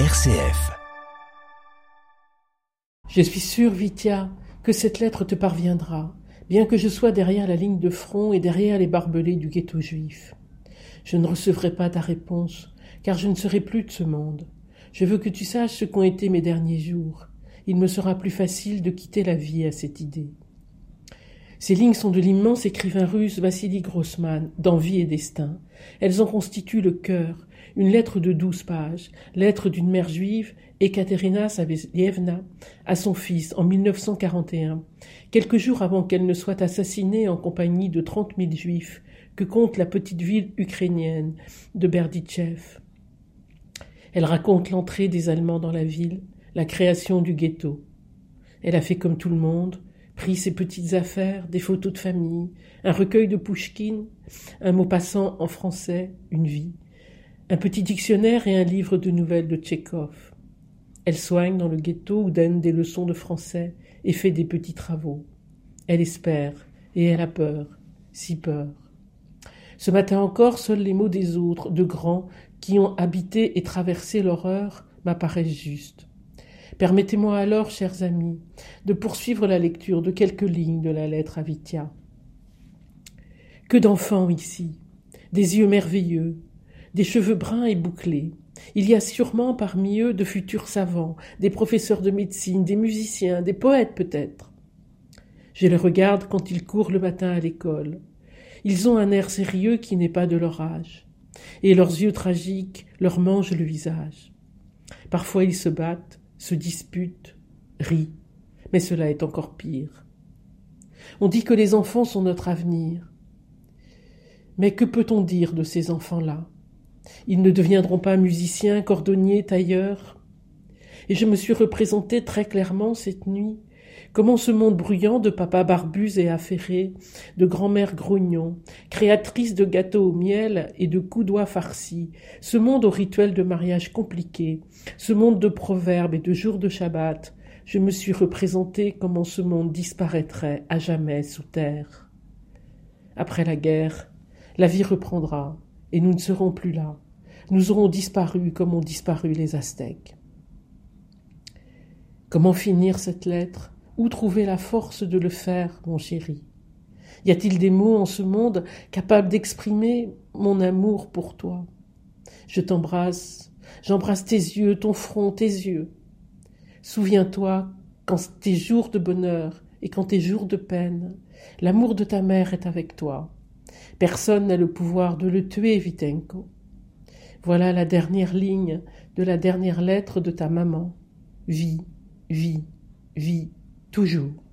RCF. Je suis sûr, Vitia, que cette lettre te parviendra, bien que je sois derrière la ligne de front et derrière les barbelés du ghetto juif. Je ne recevrai pas ta réponse, car je ne serai plus de ce monde. Je veux que tu saches ce qu'ont été mes derniers jours. Il me sera plus facile de quitter la vie à cette idée. Ces lignes sont de l'immense écrivain russe Vassili Grossman, d'Envie et Destin. Elles en constituent le cœur, une lettre de douze pages, lettre d'une mère juive, Ekaterina Savelievna, à son fils en 1941, quelques jours avant qu'elle ne soit assassinée en compagnie de trente mille juifs que compte la petite ville ukrainienne de Berditchev. Elle raconte l'entrée des Allemands dans la ville, la création du ghetto. Elle a fait comme tout le monde, pris ses petites affaires, des photos de famille, un recueil de Pouchkine, un mot passant en français, une vie, un petit dictionnaire et un livre de nouvelles de Tchékov. Elle soigne dans le ghetto ou donne des leçons de français et fait des petits travaux. Elle espère et elle a peur, si peur. Ce matin encore, seuls les mots des autres, de grands, qui ont habité et traversé l'horreur, m'apparaissent justes. Permettez-moi alors, chers amis, de poursuivre la lecture de quelques lignes de la lettre à Vitia. Que d'enfants ici, des yeux merveilleux, des cheveux bruns et bouclés. Il y a sûrement parmi eux de futurs savants, des professeurs de médecine, des musiciens, des poètes peut-être. Je les regarde quand ils courent le matin à l'école. Ils ont un air sérieux qui n'est pas de leur âge, et leurs yeux tragiques leur mangent le visage. Parfois ils se battent, se disputent, rient, mais cela est encore pire. On dit que les enfants sont notre avenir. Mais que peut-on dire de ces enfants-là? Ils ne deviendront pas musiciens, cordonniers, tailleurs? Et je me suis représenté très clairement cette nuit Comment ce monde bruyant de papa barbus et affairés, de grand-mère grognon, créatrice de gâteaux au miel et de coudois farcis, ce monde au rituel de mariage compliqué, ce monde de proverbes et de jours de Shabbat, je me suis représenté comment ce monde disparaîtrait à jamais sous terre. Après la guerre, la vie reprendra, et nous ne serons plus là. Nous aurons disparu comme ont disparu les Aztèques. Comment finir cette lettre? Où trouver la force de le faire, mon chéri? Y a-t-il des mots en ce monde capables d'exprimer mon amour pour toi? Je t'embrasse, j'embrasse tes yeux, ton front, tes yeux. Souviens-toi, quand tes jours de bonheur et quand tes jours de peine, l'amour de ta mère est avec toi. Personne n'a le pouvoir de le tuer, Vitenko. Voilà la dernière ligne de la dernière lettre de ta maman. Vie, vie, vie toujours.